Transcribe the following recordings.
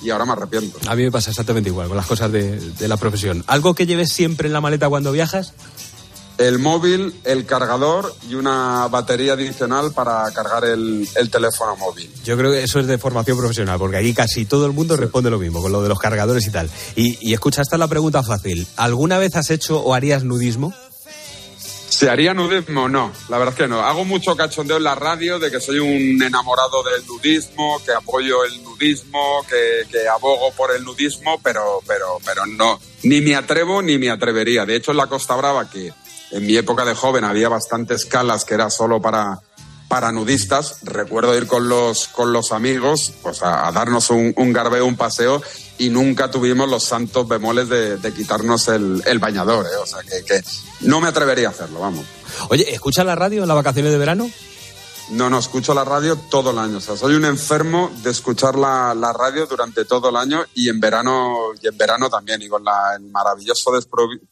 y ahora me arrepiento. A mí me pasa exactamente igual con las cosas de, de la profesión. ¿Algo que lleves siempre en la maleta cuando viajas? el móvil, el cargador y una batería adicional para cargar el, el, teléfono móvil. Yo creo que eso es de formación profesional, porque aquí casi todo el mundo sí. responde lo mismo, con lo de los cargadores y tal. Y, y escucha, esta es la pregunta fácil. ¿Alguna vez has hecho o harías nudismo? ¿Se haría nudismo? No, la verdad es que no. Hago mucho cachondeo en la radio de que soy un enamorado del nudismo, que apoyo el nudismo, que, abogo por el nudismo, pero, pero, pero no. Ni me atrevo ni me atrevería. De hecho, en la Costa Brava, que en mi época de joven había bastantes calas que era solo para, para nudistas. Recuerdo ir con los, con los amigos pues a, a darnos un, un, garbeo, un paseo y nunca tuvimos los santos bemoles de, de quitarnos el, el bañador. ¿eh? O sea que, que, no me atrevería a hacerlo, vamos. Oye, ¿escuchas la radio en las vacaciones de verano? No, no, escucho la radio todo el año. O sea, soy un enfermo de escuchar la, la radio durante todo el año y en verano, y en verano también. Y con la, el maravilloso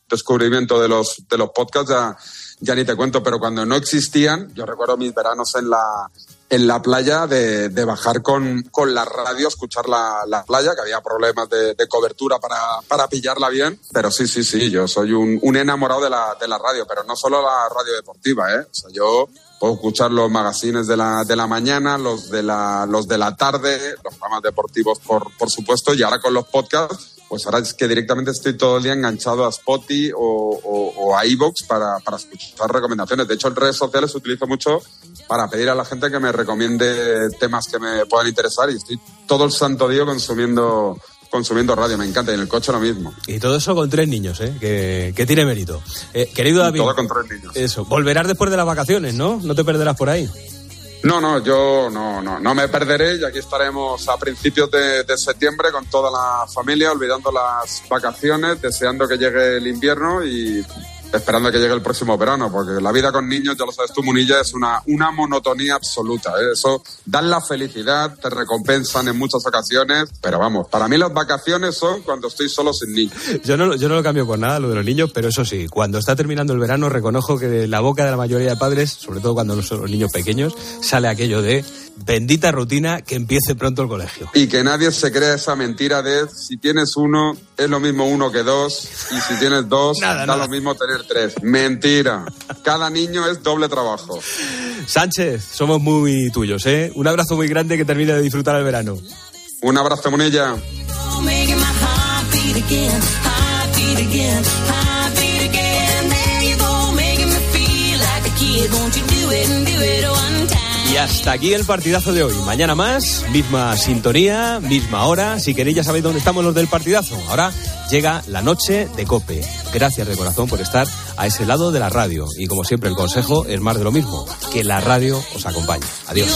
descubrimiento de los, de los podcasts ya, ya ni te cuento, pero cuando no existían, yo recuerdo mis veranos en la, en la playa de, de bajar con, con, la radio, escuchar la, la, playa, que había problemas de, cobertura para, para pillarla bien. Pero sí, sí, sí, yo soy un, un enamorado de la, de la radio, pero no solo la radio deportiva, ¿eh? O sea, yo puedo escuchar los magazines de la, de la mañana, los de la, los de la tarde, los programas deportivos, por, por supuesto, y ahora con los podcasts, pues ahora es que directamente estoy todo el día enganchado a Spotify o, o, o a iVoox para, para escuchar recomendaciones. De hecho, en redes sociales utilizo mucho para pedir a la gente que me recomiende temas que me puedan interesar y estoy todo el santo día consumiendo consumiendo radio, me encanta, y en el coche lo mismo. Y todo eso con tres niños, ¿eh? que, que tiene mérito. Eh, querido David, todo con tres niños. Eso, volverás después de las vacaciones, ¿no? No te perderás por ahí. No, no, yo no, no, no me perderé y aquí estaremos a principios de, de, septiembre con toda la familia, olvidando las vacaciones, deseando que llegue el invierno y esperando que llegue el próximo verano, porque la vida con niños, ya lo sabes tú, Munilla, es una, una monotonía absoluta. ¿eh? Eso dan la felicidad, te recompensan en muchas ocasiones, pero vamos, para mí las vacaciones son cuando estoy solo sin niños. Yo no, yo no lo cambio por nada, lo de los niños, pero eso sí, cuando está terminando el verano, reconozco que de la boca de la mayoría de padres, sobre todo cuando son los niños pequeños, sale aquello de bendita rutina que empiece pronto el colegio. Y que nadie se crea esa mentira de si tienes uno, es lo mismo uno que dos, y si tienes dos, nada, da nada. lo mismo tener tres. Mentira. Cada niño es doble trabajo. Sánchez, somos muy tuyos, ¿eh? Un abrazo muy grande que termine de disfrutar el verano. Un abrazo, Monella. Hasta aquí el partidazo de hoy. Mañana más, misma sintonía, misma hora. Si queréis ya sabéis dónde estamos los del partidazo. Ahora llega la noche de Cope. Gracias de corazón por estar a ese lado de la radio. Y como siempre el consejo es más de lo mismo. Que la radio os acompañe. Adiós.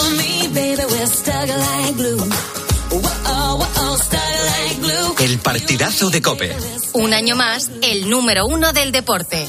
El partidazo de Cope. Un año más, el número uno del deporte.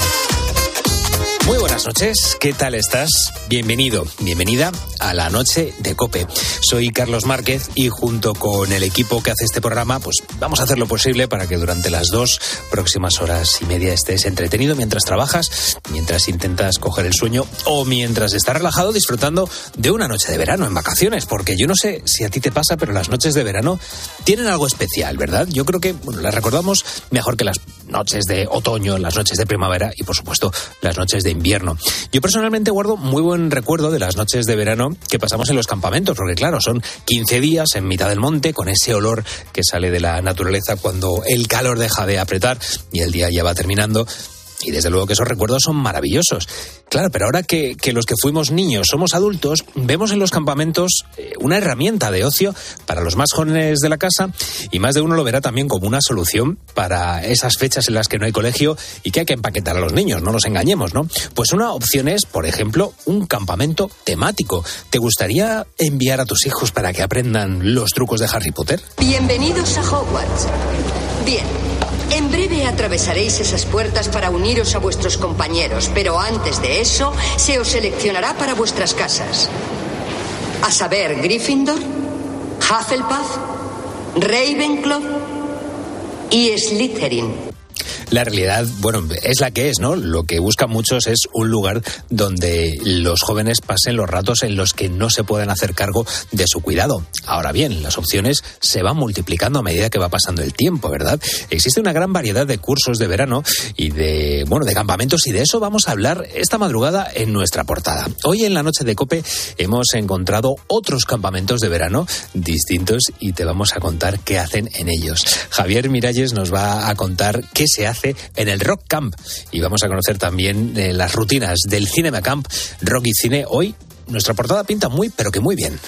Muy buenas noches, ¿qué tal estás? Bienvenido, bienvenida a la noche de Cope. Soy Carlos Márquez y junto con el equipo que hace este programa, pues vamos a hacer lo posible para que durante las dos próximas horas y media estés entretenido mientras trabajas, mientras intentas coger el sueño o mientras estás relajado disfrutando de una noche de verano en vacaciones, porque yo no sé si a ti te pasa, pero las noches de verano tienen algo especial, ¿verdad? Yo creo que bueno, las recordamos mejor que las noches de otoño, las noches de primavera y por supuesto las noches de invierno. Yo personalmente guardo muy buen recuerdo de las noches de verano que pasamos en los campamentos, porque claro, son 15 días en mitad del monte con ese olor que sale de la naturaleza cuando el calor deja de apretar y el día ya va terminando. Y desde luego que esos recuerdos son maravillosos. Claro, pero ahora que, que, los que fuimos niños somos adultos, vemos en los campamentos eh, una herramienta de ocio para los más jóvenes de la casa y más de uno lo verá también como una solución para esas fechas en las que no hay colegio y que hay que empaquetar a los niños, no nos engañemos, ¿no? Pues una opción es, por ejemplo, un campamento temático. ¿Te gustaría enviar a tus hijos para que aprendan los trucos de Harry Potter? Bienvenidos a Hogwarts. Bien. En breve atravesaréis esas puertas para uniros a vuestros compañeros, pero antes de eso se os seleccionará para vuestras casas. A saber, Gryffindor, Hufflepuff, Ravenclaw y Slytherin. La realidad, bueno, es la que es, ¿no? Lo que buscan muchos es un lugar donde los jóvenes pasen los ratos en los que no se pueden hacer cargo de su cuidado. Ahora bien, las opciones se van multiplicando a medida que va pasando el tiempo, ¿verdad? Existe una gran variedad de cursos de verano y de, bueno, de campamentos y de eso vamos a hablar esta madrugada en nuestra portada. Hoy en la noche de Cope hemos encontrado otros campamentos de verano distintos y te vamos a contar qué hacen en ellos. Javier Miralles nos va a contar qué se hace en el Rock Camp. Y vamos a conocer también eh, las rutinas del Cinema Camp Rock y Cine. Hoy nuestra portada pinta muy, pero que muy bien.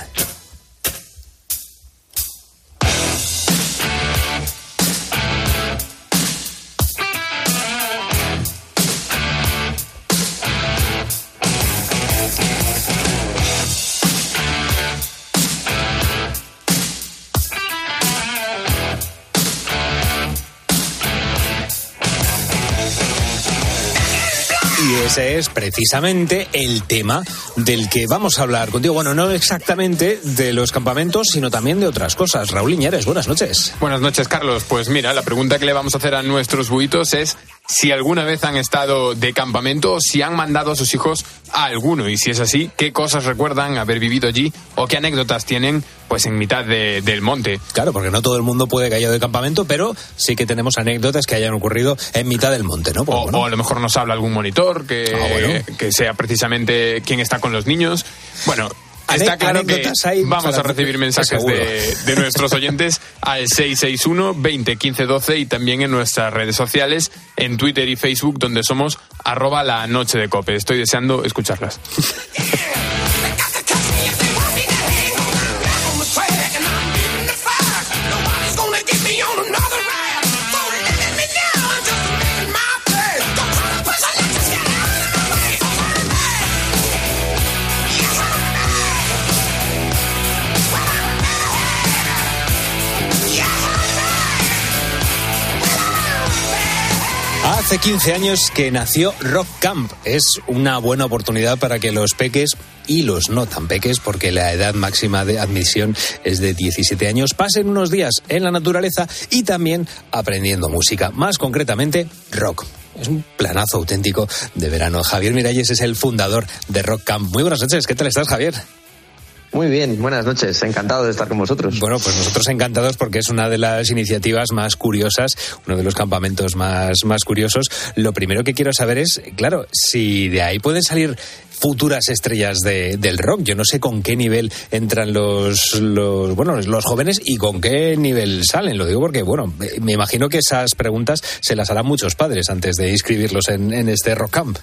Ese es precisamente el tema del que vamos a hablar contigo. Bueno, no exactamente de los campamentos, sino también de otras cosas. Raúl Iñárez, buenas noches. Buenas noches, Carlos. Pues mira, la pregunta que le vamos a hacer a nuestros buitos es si alguna vez han estado de campamento o si han mandado a sus hijos a alguno. Y si es así, ¿qué cosas recuerdan haber vivido allí o qué anécdotas tienen pues en mitad del monte? Claro, porque no todo el mundo puede que haya de campamento, pero sí que tenemos anécdotas que hayan ocurrido en mitad del monte, ¿no? Pues o, a lo mejor nos habla algún monitor que, ah, que sea precisamente quien está con los niños. Bueno, Está claro que vamos a recibir mensajes de, nuestros oyentes al 661 20 15 12 y también en nuestras redes sociales, en Twitter y Facebook, donde somos arroba la noche de cope. Estoy deseando escucharlas. 15 años que nació Rock Camp. Es una buena oportunidad para que los peques y los no tan peques, porque la edad máxima de admisión es de 17 años, pasen unos días en la naturaleza y también aprendiendo música, más concretamente rock. Es un planazo auténtico de verano. Javier Miralles es el fundador de Rock Camp. Muy buenas noches, ¿qué tal estás, Javier? Muy bien, buenas noches, encantado de estar con vosotros. Bueno, pues nosotros encantados porque es una de las iniciativas más curiosas, uno de los campamentos más, más curiosos. Lo primero que quiero saber es, claro, si de ahí pueden salir futuras estrellas de, del rock. Yo no sé con qué nivel entran los, los, los jóvenes y con qué nivel salen. Lo digo porque, bueno, me imagino que esas preguntas se las harán muchos padres antes de inscribirlos en este rock camp.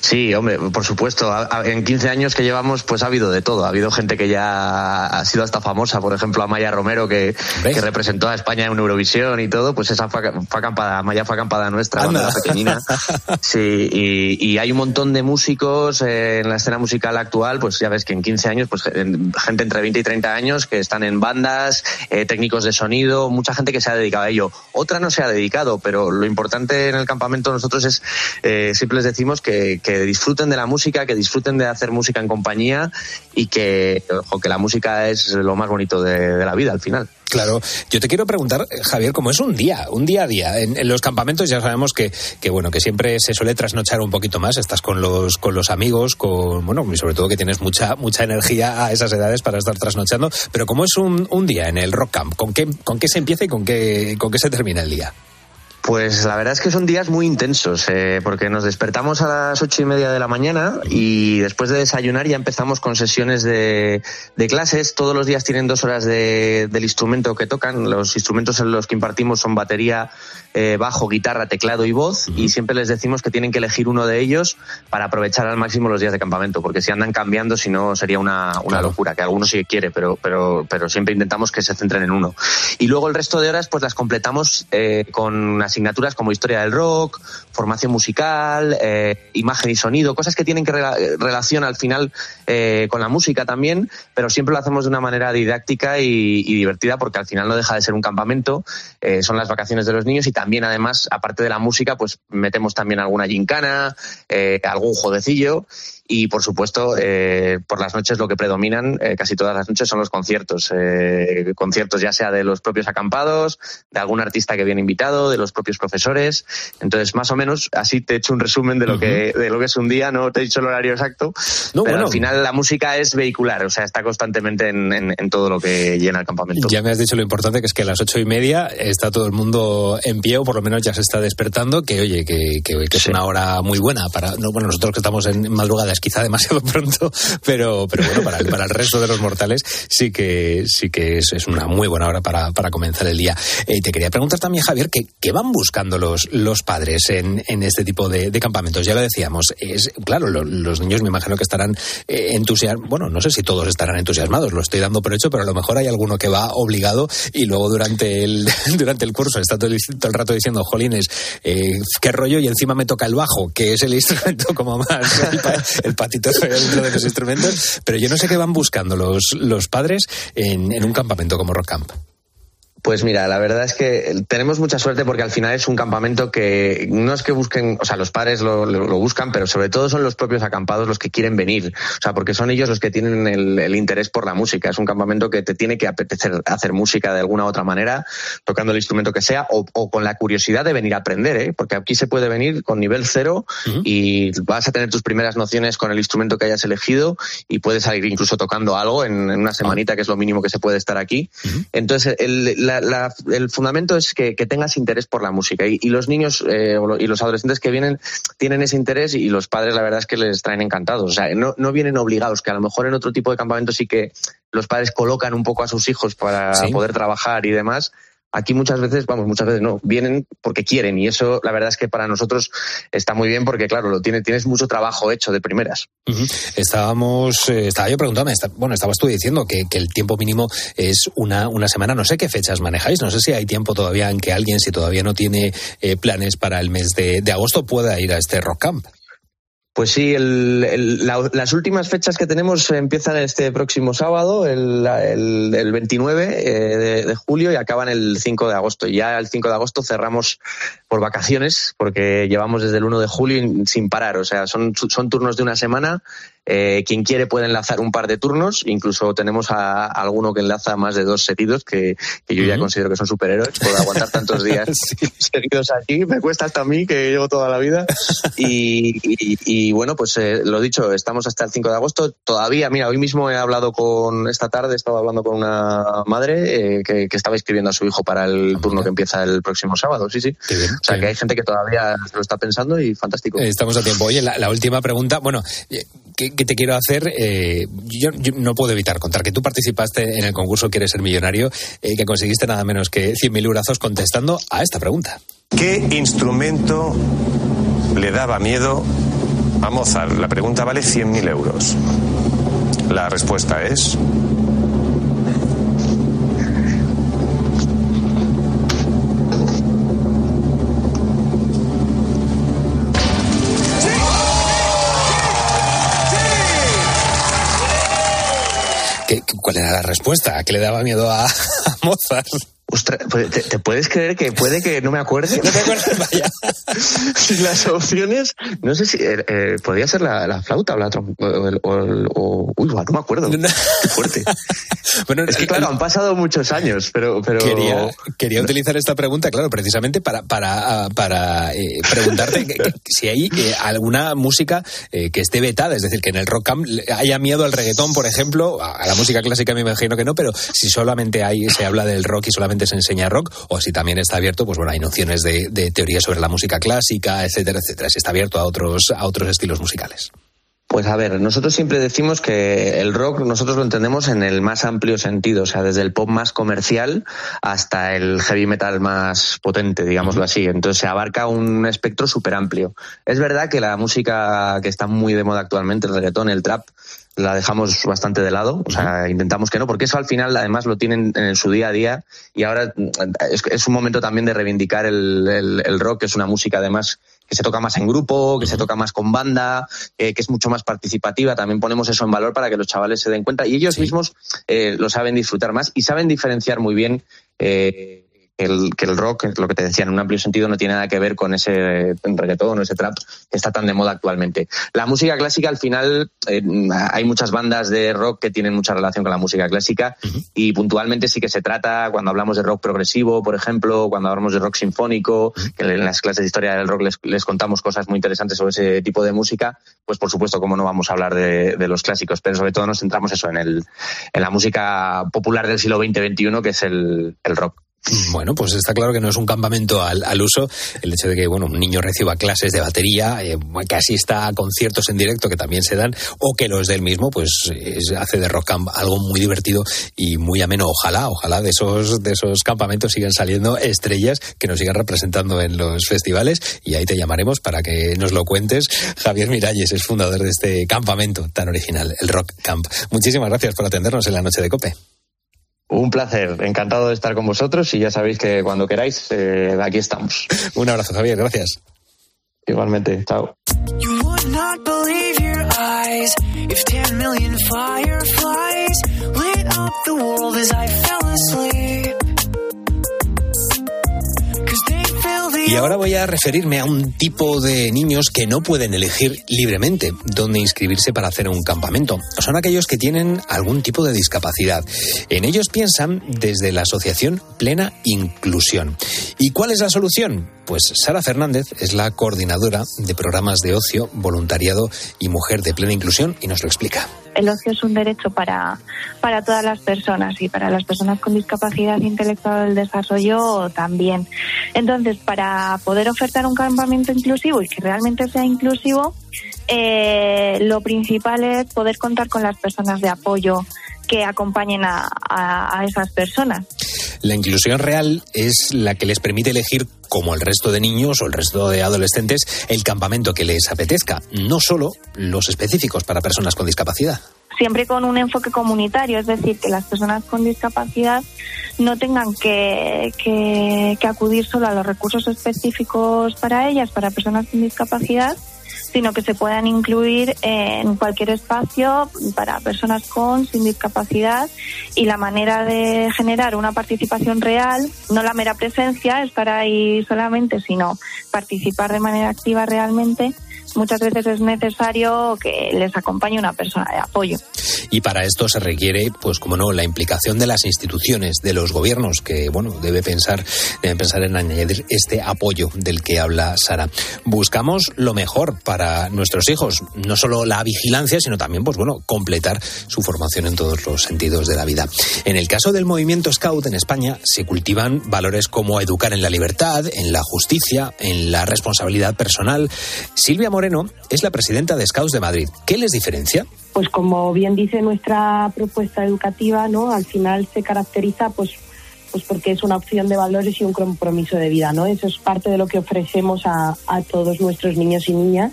Sí, hombre, por supuesto. En 15 años que llevamos, pues ha habido de todo. Ha habido gente que ya ha sido hasta famosa, por ejemplo, Amaya Romero, que, que representó a España en Eurovisión y todo, pues esa fue, acampada, Amaya fue acampada nuestra cuando era pequeñina. Sí, y, hay un montón de músicos eh, en la escena musical actual, pues ya ves que en 15 años, pues gente entre 20 y 30 años que están en bandas, eh, técnicos de sonido, mucha gente que se ha dedicado a ello. Otra no se ha dedicado, pero lo importante en el campamento nosotros es, eh, siempre les decimos que que disfruten de la música, que disfruten de hacer música en compañía y que, que la música es lo más bonito de, la vida al final. Claro, yo te quiero preguntar, Javier, ¿cómo es un día, un día a día? En, los campamentos ya sabemos que, que, bueno, que siempre se suele trasnochar un poquito más, estás con los, con los amigos, con, bueno, y sobre todo que tienes mucha, mucha energía a esas edades para estar trasnochando, pero ¿cómo es un, un día en el Rock Camp? ¿Con qué, con qué se empieza y con qué, con qué se termina el día? Pues la verdad es que son días muy intensos, eh, porque nos despertamos a las ocho y media de la mañana y después de desayunar ya empezamos con sesiones de, clases. Todos los días tienen dos horas de, del instrumento que tocan. Los instrumentos en los que impartimos son batería, eh, bajo, guitarra, teclado y voz. Y siempre les decimos que tienen que elegir uno de ellos para aprovechar al máximo los días de campamento, porque si andan cambiando, si no sería una, una locura, que algunos sí quiere, pero, pero, pero siempre intentamos que se centren en uno. Y luego el resto de horas pues las completamos eh, con asignaturas como historia del rock, formación musical, eh, imagen y sonido, cosas que tienen que relación al final eh, con la música también, pero siempre lo hacemos de una manera didáctica y, divertida porque al final no deja de ser un campamento, eh, son las vacaciones de los niños y también además, aparte de la música, pues metemos también alguna gincana, algún jueguecillo y por supuesto eh, por las noches lo que predominan eh, casi todas las noches son los conciertos eh, conciertos ya sea de los propios acampados de algún artista que viene invitado de los propios profesores. Entonces más o menos así te he hecho un resumen de lo que de lo que es un día. No te he dicho el horario exacto pero al final la música es vehicular o sea está constantemente en, todo lo que llena el campamento. Ya me has dicho lo importante que es que a las ocho y media está todo el mundo en pie o por lo menos ya se está despertando que oye que, que, es una hora muy buena para no, bueno nosotros que estamos en madrugada quizá demasiado pronto, pero, pero bueno, para el, resto de los mortales sí que, sí que es, una muy buena hora para, para comenzar el día. Eh, te quería preguntar también, Javier, ¿qué, qué van buscando los, los padres en, en este tipo de, de, campamentos? Ya lo decíamos, es claro, los niños me imagino que estarán eh, entusiasmados, bueno, no sé si todos estarán entusiasmados, lo estoy dando por hecho, pero a lo mejor hay alguno que va obligado y luego durante el, durante el curso está todo el, todo el rato diciendo, jolines, eh, qué rollo, y encima me toca el bajo, que es el instrumento como más, el patito dentro de los instrumentos, pero yo no sé qué van buscando los, los padres en, en un campamento como Rock Camp. Pues mira, la verdad es que tenemos mucha suerte porque al final es un campamento que no es que busquen, o sea, los padres lo, buscan, pero sobre todo son los propios acampados los que quieren venir. O sea, porque son ellos los que tienen el, interés por la música. Es un campamento que te tiene que apetecer hacer música de alguna u otra manera, tocando el instrumento que sea, o, con la curiosidad de venir a aprender, ¿eh? porque aquí se puede venir con nivel cero y vas a tener tus primeras nociones con el instrumento que hayas elegido y puedes salir incluso tocando algo en, una semanita, que es lo mínimo que se puede estar aquí. Entonces, el, el fundamento es que, tengas interés por la música y, los niños eh, y los adolescentes que vienen tienen ese interés y los padres la verdad es que les traen encantados. O sea, no, no vienen obligados, que a lo mejor en otro tipo de campamento sí que los padres colocan un poco a sus hijos para poder trabajar y demás Aquí muchas veces, vamos, muchas veces no, vienen porque quieren y eso la verdad es que para nosotros está muy bien porque claro, lo tiene, tienes mucho trabajo hecho de primeras. Estábamos, eh, estaba yo preguntándome, bueno, estabas tú diciendo que, el tiempo mínimo es una, una semana, no sé qué fechas manejáis, no sé si hay tiempo todavía en que alguien, si todavía no tiene eh, planes para el mes de, de agosto, pueda ir a este Rock Camp. Pues sí, las últimas fechas que tenemos empiezan este próximo sábado, el, 29 eh, de, julio, y acaban el 5 de agosto. Y ya el 5 de agosto cerramos por vacaciones, porque llevamos desde el 1 de julio sin parar. O sea, son, son turnos de una semana eh, quien quiere puede enlazar un par de turnos, incluso tenemos a, alguno que enlaza más de dos seguidos, que, yo ya considero que son superhéroes por aguantar tantos días seguidos aquí. Me cuesta hasta a mí, que llevo toda la vida. Y, bueno, pues eh, lo dicho, estamos hasta el 5 de agosto. Todavía, mira, hoy mismo he hablado con, esta tarde estaba hablando con una madre eh, que, estaba inscribiendo a su hijo para el ah, turno que empieza el próximo sábado. Sí, sí. O sea, que hay gente que todavía lo está pensando y fantástico. Estamos a tiempo. Oye, la, la última pregunta, bueno, ¿qué, que te quiero hacer, eh, yo, no puedo evitar contar que tú participaste en el concurso Quieres ser millonario, eh, que conseguiste nada menos que 100.000 euros contestando a esta pregunta. ¿Qué instrumento le daba miedo a Mozart? La pregunta vale 100.000 euros. La respuesta es ¿Cuál era la respuesta? ¿A qué le daba miedo a, Mozart? Pues, ¿te, puedes creer que puede que no me acuerde? No te acuerdas, vaya. las opciones, no sé si eh, eh, podría ser la, flauta o la o, uy, no me acuerdo. Qué fuerte. bueno, es que claro, han pasado muchos años, pero, pero... Quería, quería utilizar esta pregunta, claro, precisamente para, para, para eh, preguntarte si hay alguna música que esté vetada, es decir, que en el rock camp haya miedo al reggaetón, por ejemplo, a la música clásica me imagino que no, pero si solamente hay, se habla del rock y solamente se enseña rock, o si también está abierto, pues bueno, hay nociones de, de teorías sobre la música clásica, etcétera, etcétera, si está abierto a otros, a otros estilos musicales. Pues a ver, nosotros siempre decimos que el rock nosotros lo entendemos en el más amplio sentido, o sea, desde el pop más comercial hasta el heavy metal más potente, digámoslo así. Entonces se abarca un espectro súper amplio. Es verdad que la música que está muy de moda actualmente, el reggaetón, el trap, la dejamos bastante de lado, o sea, intentamos que no, porque eso al final además lo tienen en su día a día y ahora es, un momento también de reivindicar el, rock, que es una música además que se toca más en grupo, que se toca más con banda, eh, que es mucho más participativa. También ponemos eso en valor para que los chavales se den cuenta y ellos mismos eh, lo saben disfrutar más y saben diferenciar muy bien. Eh, el, que el rock, lo que te decía, en un amplio sentido no tiene nada que ver con ese reggaetón o ese trap que está tan de moda actualmente. La música clásica, al final, eh, hay muchas bandas de rock que tienen mucha relación con la música clásica y puntualmente sí que se trata, cuando hablamos de rock progresivo, por ejemplo, cuando hablamos de rock sinfónico, que en las clases de historia del rock les, contamos cosas muy interesantes sobre ese tipo de música, pues por supuesto, como no vamos a hablar de, los clásicos, pero sobre todo nos centramos eso en, el, en la música popular del siglo XX-XXI, que es el rock. Bueno, pues está claro que no es un campamento al, uso. El hecho de que bueno, un niño reciba clases de batería, eh, que asista a conciertos en directo que también se dan, o que los del mismo, pues hace de rock camp algo muy divertido y muy ameno. Ojalá, ojalá de esos, de esos campamentos sigan saliendo estrellas que nos sigan representando en los festivales y ahí te llamaremos para que nos lo cuentes. Javier Miralles es fundador de este campamento tan original, el Rock Camp. Muchísimas gracias por atendernos en la noche de Cope. Un placer, encantado de estar con vosotros y ya sabéis que cuando queráis, eh, aquí estamos. Un abrazo, Javier, gracias. Igualmente, chao. Y ahora voy a referirme a un tipo de niños que no pueden elegir libremente dónde inscribirse para hacer un campamento. Son aquellos que tienen algún tipo de discapacidad. En ellos piensan desde la asociación Plena Inclusión. ¿Y cuál es la solución? Pues Sara Fernández es la coordinadora de programas de ocio, voluntariado y mujer de plena inclusión y nos lo explica el ocio es un derecho para, para todas las personas y para las personas con discapacidad intelectual del desarrollo también. Entonces, para poder ofertar un campamento inclusivo y que realmente sea inclusivo, eh, lo principal es poder contar con las personas de apoyo que acompañen a, a esas personas. La inclusión real es la que les permite elegir, como el resto de niños o el resto de adolescentes, el campamento que les apetezca, no solo los específicos para personas con discapacidad siempre con un enfoque comunitario, es decir, que las personas con discapacidad no tengan que, que, que, acudir solo a los recursos específicos para ellas, para personas con discapacidad, sino que se puedan incluir en cualquier espacio para personas con, sin discapacidad. Y la manera de generar una participación real, no la mera presencia, estar ahí solamente, sino participar de manera activa realmente, muchas veces es necesario que les acompañe una persona de apoyo. Y para esto se requiere, pues como no, la implicación de las instituciones, de los gobiernos, que bueno, debe pensar, deben pensar en añadir este apoyo del que habla Sara. Buscamos lo mejor para nuestros hijos, no solo la vigilancia, sino también, pues bueno, completar su formación en todos los sentidos de la vida. En el caso del movimiento Scout en España, se cultivan valores como educar en la libertad, en la justicia, en la responsabilidad personal. Silvia Moreno es la presidenta de Scouts de Madrid. ¿Qué les diferencia? Pues como bien dice nuestra propuesta educativa, ¿no? Al final se caracteriza pues pues porque es una opción de valores y un compromiso de vida, ¿no? Eso es parte de lo que ofrecemos a, todos nuestros niños y niñas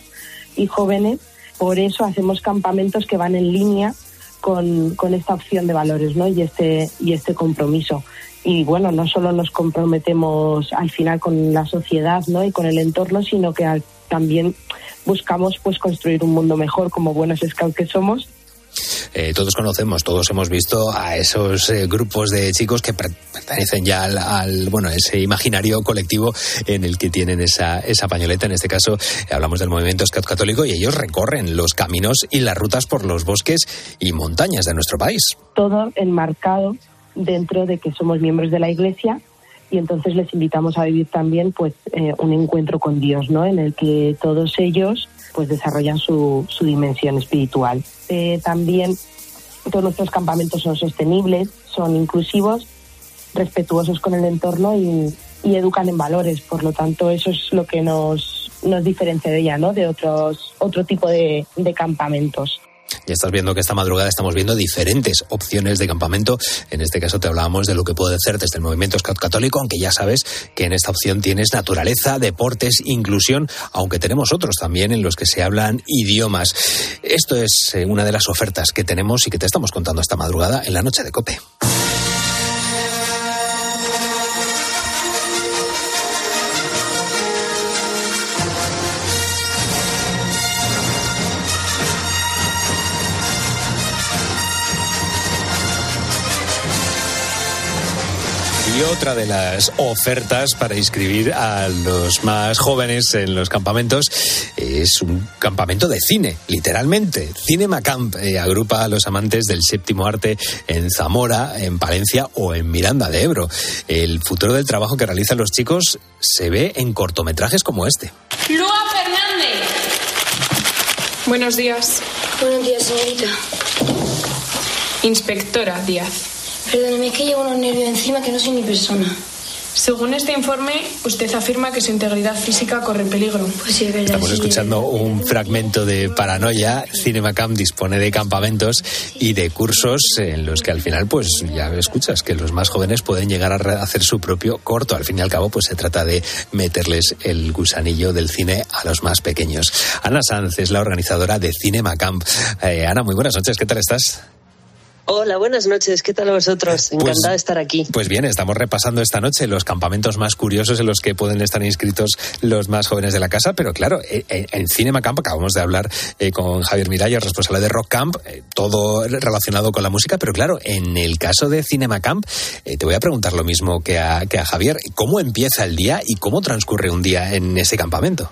y jóvenes. Por eso hacemos campamentos que van en línea con, con esta opción de valores, ¿no? Y este y este compromiso y bueno, no solo nos comprometemos al final con la sociedad ¿no? y con el entorno, sino que también buscamos pues construir un mundo mejor como buenos scouts que somos eh, todos conocemos, todos hemos visto a esos eh, grupos de chicos que pertenecen ya al, bueno, ese imaginario colectivo en el que tienen esa, esa pañoleta. En este caso, eh, hablamos del movimiento Scout Católico y ellos recorren los caminos y las rutas por los bosques y montañas de nuestro país. Todo enmarcado dentro de que somos miembros de la Iglesia y entonces les invitamos a vivir también pues eh, un encuentro con Dios, ¿no? En el que todos ellos pues desarrollan su, su dimensión espiritual. Eh, también todos nuestros campamentos son sostenibles, son inclusivos, respetuosos con el entorno y, y, educan en valores. Por lo tanto, eso es lo que nos, nos diferencia de ella, ¿no? De otros otro tipo de, de campamentos. Ya estás viendo que esta madrugada estamos viendo diferentes opciones de campamento. En este caso te hablábamos de lo que puede hacer desde el movimiento Scout Católico, aunque ya sabes que en esta opción tienes naturaleza, deportes, inclusión, aunque tenemos otros también en los que se hablan idiomas. Esto es eh, una de las ofertas que tenemos y que te estamos contando esta madrugada en la noche de Cope. Y otra de las ofertas para inscribir a los más jóvenes en los campamentos es un campamento de cine, literalmente. Cinema Camp eh, agrupa a los amantes del séptimo arte en Zamora, en Palencia o en Miranda de Ebro. El futuro del trabajo que realizan los chicos se ve en cortometrajes como este. Lua Fernández. Buenos días. Buenos días, señorita. Inspectora Díaz. Perdóneme, es que llevo unos nervios encima que no soy ni persona. Según este informe, usted afirma que su integridad física corre peligro. Pues sí, es verdad. Estamos escuchando un fragmento de Paranoia. CinemaCamp dispone de campamentos y de cursos en los que al final, pues ya escuchas que los más jóvenes pueden llegar a hacer su propio corto. Al fin y al cabo, pues se trata de meterles el gusanillo del cine a los más pequeños. Ana Sanz es la organizadora de CinemaCamp. Eh, Ana, muy buenas noches. ¿Qué tal estás? Hola, buenas noches. ¿Qué tal vosotros? Pues Encantada de estar aquí. Pues bien, estamos repasando esta noche los campamentos más curiosos en los que pueden estar inscritos los más jóvenes de la casa. Pero claro, eh, eh, en, Cinema Camp acabamos de hablar eh, con Javier Miralles, responsable de Rock Camp, todo relacionado con la música. Pero claro, en el caso de Cinema Camp, te voy a preguntar lo mismo que a, que a Javier. ¿Cómo empieza el día y cómo transcurre un día en ese campamento?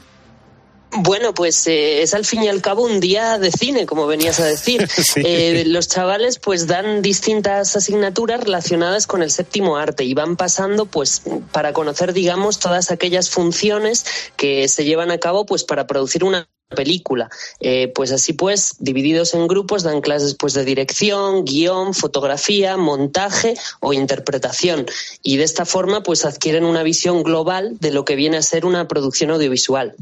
Bueno, pues eh, es al fin y al cabo un día de cine, como venías a decir. Eh, los chavales pues dan distintas asignaturas relacionadas con el séptimo arte y van pasando pues para conocer, digamos, todas aquellas funciones que se llevan a cabo pues para producir una película. Eh, pues así pues, divididos en grupos, dan clases pues de dirección, guion, fotografía, montaje o interpretación. Y de esta forma pues adquieren una visión global de lo que viene a ser una producción audiovisual.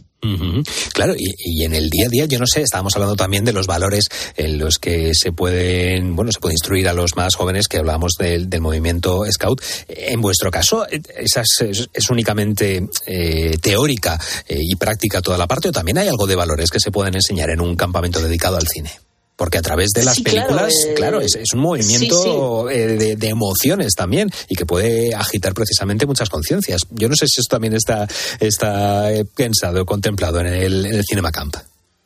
Claro, y, en el día a día, yo no sé, estábamos hablando también de los valores en los que se pueden, bueno, se puede instruir a los más jóvenes, que hablábamos del, movimiento Scout. En vuestro caso, ¿esa es, únicamente eh, teórica eh, y práctica toda la parte o también hay algo de valores que se pueden enseñar en un campamento dedicado al cine? Porque a través de las películas, claro, eh, es, un movimiento eh, de, emociones también y que puede agitar precisamente muchas conciencias. Yo no sé si eso también está, está eh, pensado, contemplado en el, en el Cinema Camp.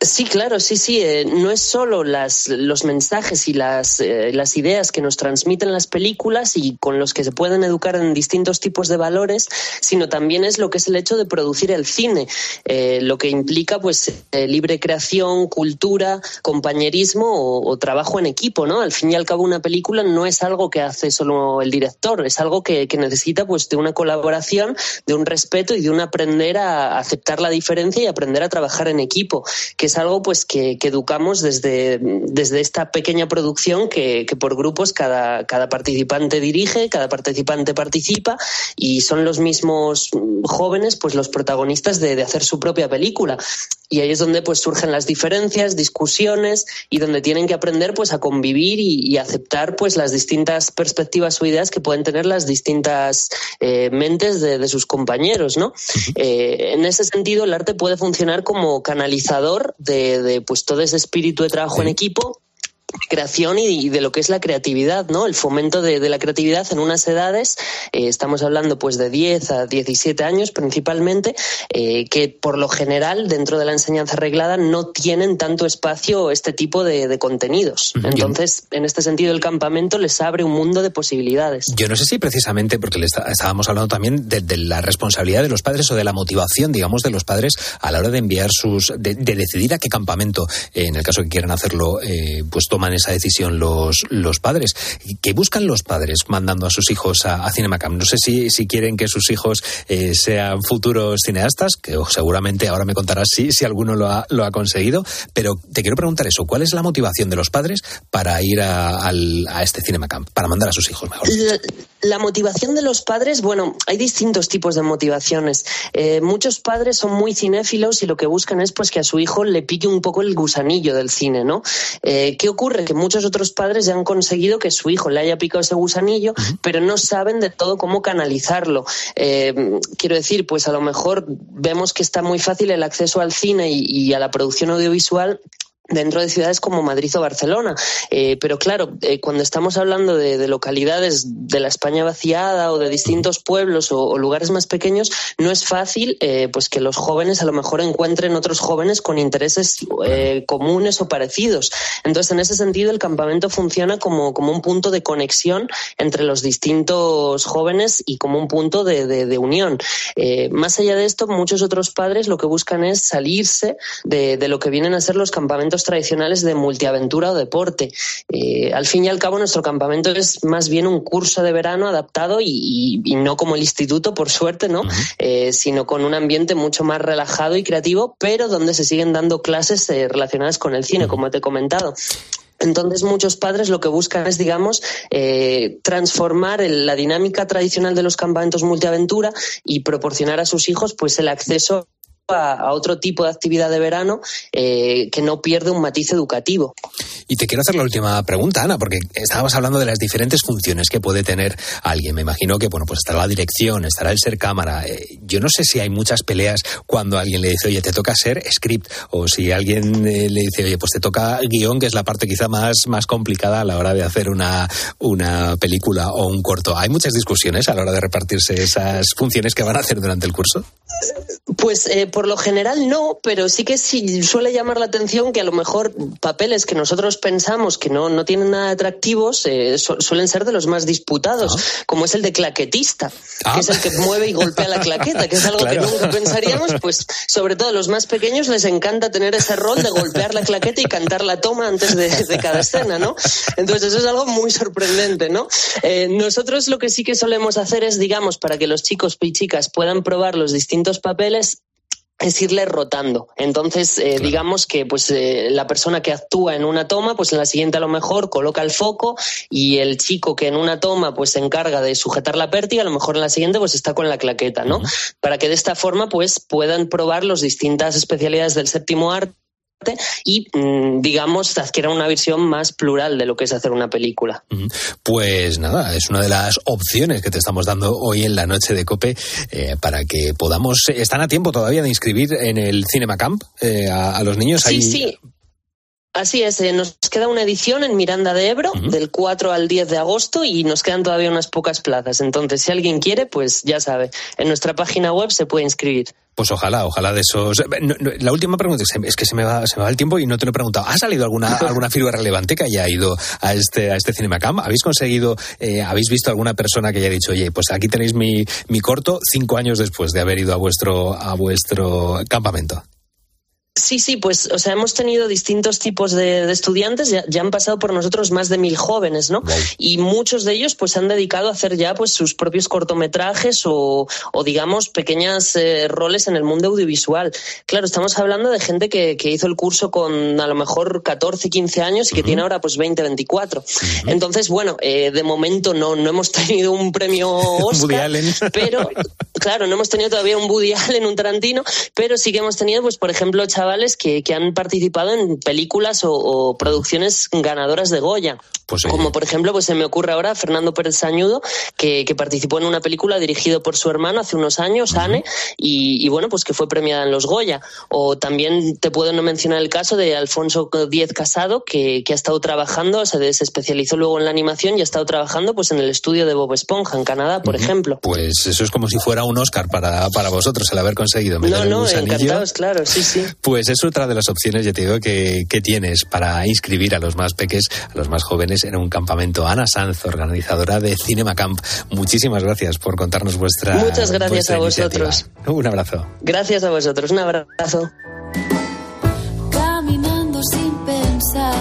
Sí, claro, sí, sí. Eh, no es solo las, los mensajes y las, eh, las ideas que nos transmiten las películas y con los que se pueden educar en distintos tipos de valores, sino también es lo que es el hecho de producir el cine, eh, lo que implica pues libre creación, cultura, compañerismo o, trabajo en equipo, ¿no? Al fin y al cabo una película no es algo que hace solo el director, es algo que, que necesita pues de una colaboración, de un respeto y de un aprender a aceptar la diferencia y aprender a trabajar en equipo, que es algo pues que, educamos desde, desde esta pequeña producción que, por grupos cada, cada participante dirige, cada participante participa y son los mismos jóvenes pues los protagonistas de, hacer su propia película. Y ahí es donde pues surgen las diferencias, discusiones y donde tienen que aprender pues a convivir y, aceptar pues las distintas perspectivas o ideas que pueden tener las distintas eh, mentes de, sus compañeros, ¿no? Eh, en ese sentido el arte puede funcionar como canalizador de, pues todo ese espíritu de trabajo en equipo creación y de lo que es la creatividad, ¿no? El fomento de, la creatividad en unas edades, eh, estamos hablando pues de 10 a 17 años principalmente, eh, que por lo general dentro de la enseñanza reglada no tienen tanto espacio este tipo de, contenidos. Entonces, en este sentido, el campamento les abre un mundo de posibilidades. Yo no sé si precisamente, porque le estábamos hablando también de, la responsabilidad de los padres o de la motivación, digamos, de los padres a la hora de enviar sus, de, decidir a qué campamento, eh, en el caso que quieran hacerlo, pues toman esa decisión los, los padres. ¿Qué buscan los padres mandando a sus hijos a, a? No sé si, si quieren que sus hijos eh, sean futuros cineastas, que seguramente ahora me contarás si, si alguno lo ha, lo ha conseguido, pero te quiero preguntar eso, ¿cuál es la motivación de los padres para ir a, a este Cinemacamp, para mandar a sus hijos mejor? La motivación de los padres, bueno, hay distintos tipos de motivaciones. Eh, muchos padres son muy cinéfilos y lo que buscan es pues que a su hijo le pique un poco el gusanillo del cine, ¿no? Eh, ¿Qué ocurre? Que muchos otros padres ya han conseguido que su hijo le haya picado ese gusanillo, pero no saben de todo cómo canalizarlo. Eh, quiero decir, pues a lo mejor vemos que está muy fácil el acceso al cine y a la producción audiovisual dentro de ciudades como Madrid o Barcelona. Eh, pero claro, eh, cuando estamos hablando de, localidades de la España vaciada o de distintos pueblos o, lugares más pequeños, no es fácil eh, pues que los jóvenes a lo mejor encuentren otros jóvenes con intereses comunes o parecidos. Entonces, en ese sentido, el campamento funciona como, como un punto de conexión entre los distintos jóvenes y como un punto de, de unión. más allá de esto, muchos otros padres lo que buscan es salirse de lo que vienen a ser los campamentos tradicionales de multiaventura o deporte. Eh, al fin y al cabo, nuestro campamento es más bien un curso de verano adaptado y, no como el instituto, por suerte, ¿no? Eh, sino con un ambiente mucho más relajado y creativo, pero donde se siguen dando clases eh, relacionadas con el cine, como te he comentado. Entonces muchos padres lo que buscan es, digamos, transformar la dinámica tradicional de los campamentos multiaventura y proporcionar a sus hijos pues el acceso a, otro tipo de actividad de verano eh, que no pierde un matiz educativo. Y te quiero hacer la última pregunta, Ana, porque estábamos hablando de las diferentes funciones que puede tener alguien. Me imagino que, bueno, pues estará la dirección, estará el ser cámara. Eh, yo no sé si hay muchas peleas cuando alguien le dice, oye, te toca ser script, o si alguien eh, le dice, oye, pues te toca guion, que es la parte quizá más, más complicada a la hora de hacer una, una película o un corto. ¿Hay muchas discusiones a la hora de repartirse esas funciones que van a hacer durante el curso? Pues por lo general no, pero sí que sí suele llamar la atención que a lo mejor papeles que nosotros pensamos que no, no tienen nada atractivos eh, suelen ser de los más disputados, ah. como es el de claquetista, que es el que ah. mueve y golpea la claqueta, que es algo que nunca pensaríamos, pues sobre todo a los más pequeños les encanta tener ese rol de golpear la claqueta y cantar la toma antes de, cada escena, ¿no? Entonces eso es algo muy sorprendente, ¿no? Eh, nosotros lo que sí que solemos hacer es, digamos, para que los chicos y chicas puedan probar los distintos papeles, es irle rotando. Entonces, eh, digamos que pues eh, la persona que actúa en una toma, pues en la siguiente a lo mejor coloca el foco y el chico que en una toma pues se encarga de sujetar la pértiga, a lo mejor en la siguiente pues está con la claqueta, ¿no? Para que de esta forma pues puedan probar las distintas especialidades del séptimo arte y, mm, digamos, adquiera una visión más plural de lo que es hacer una película. Pues nada, es una de las opciones que te estamos dando hoy en la noche de COPE eh, para que podamos. ¿Están a tiempo todavía de inscribir en el Cinema Camp eh, a, los niños? Sí, sí. Así es, eh, nos queda una edición en Miranda de Ebro del 4 al 10 de agosto y nos quedan todavía unas pocas plazas. Entonces, si alguien quiere, pues ya sabe, en nuestra página web se puede inscribir. Pues ojalá, ojalá de esos. la última pregunta es que se me va, se me va el tiempo y no te lo he preguntado. ¿Ha salido alguna alguna figura relevante que haya ido a este a este Cinemacam? ¿Habéis conseguido, eh, habéis visto alguna persona que haya dicho, oye, pues aquí tenéis mi, mi corto cinco años después de haber ido a vuestro a vuestro campamento? Sí, sí, pues, o sea, hemos tenido distintos tipos de, estudiantes, ya, han pasado por nosotros más de mil jóvenes, ¿no? Y muchos de ellos, pues, se han dedicado a hacer ya, pues, sus propios cortometrajes o, o digamos, pequeñas eh, roles en el mundo audiovisual. Claro, estamos hablando de gente que, que, hizo el curso con a lo mejor 14, 15 años y que tiene ahora, pues, 20, 24. Entonces, bueno, eh, de momento no, no hemos tenido un premio Oscar, pero, claro, no hemos tenido todavía un Woody Allen, un Tarantino, pero sí que hemos tenido, pues, por ejemplo, chavales que, han participado en películas o, producciones ganadoras de Goya. Pues Como por ejemplo, pues se me ocurre ahora Fernando Pérez Sañudo, que, participó en una película dirigida por su hermano hace unos años, Anne, y, bueno, pues que fue premiada en los Goya. O también te puedo no mencionar el caso de Alfonso Díez Casado, que, ha estado trabajando, se, se especializó luego en la animación y ha estado trabajando pues en el estudio de Bob Esponja en Canadá, por ejemplo. Pues eso es como si fuera un Oscar para, para vosotros el haber conseguido. No, no, encantados, claro, sí, sí. Pues es otra de las opciones, ya te digo, que, que tienes para inscribir a los más peques, a los más jóvenes en un campamento. Ana Sanz, organizadora de Cinema Camp, muchísimas gracias por contarnos vuestra. Muchas gracias a vosotros. Un abrazo. Gracias a vosotros, un abrazo. Caminando sin pensar,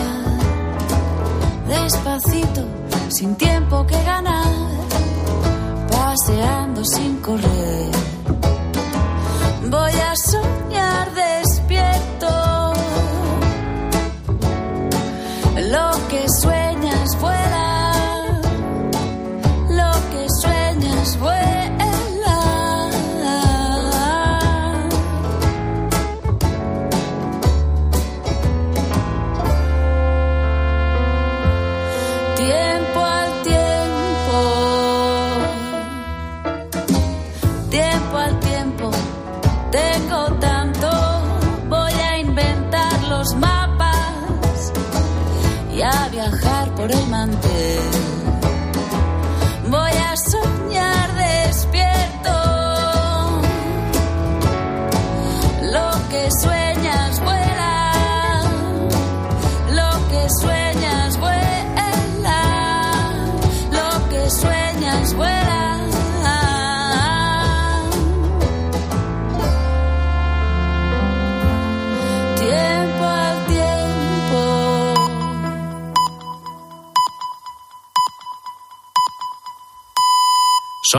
despacito, sin tiempo que ganar, paseando sin correr. Voy a soñar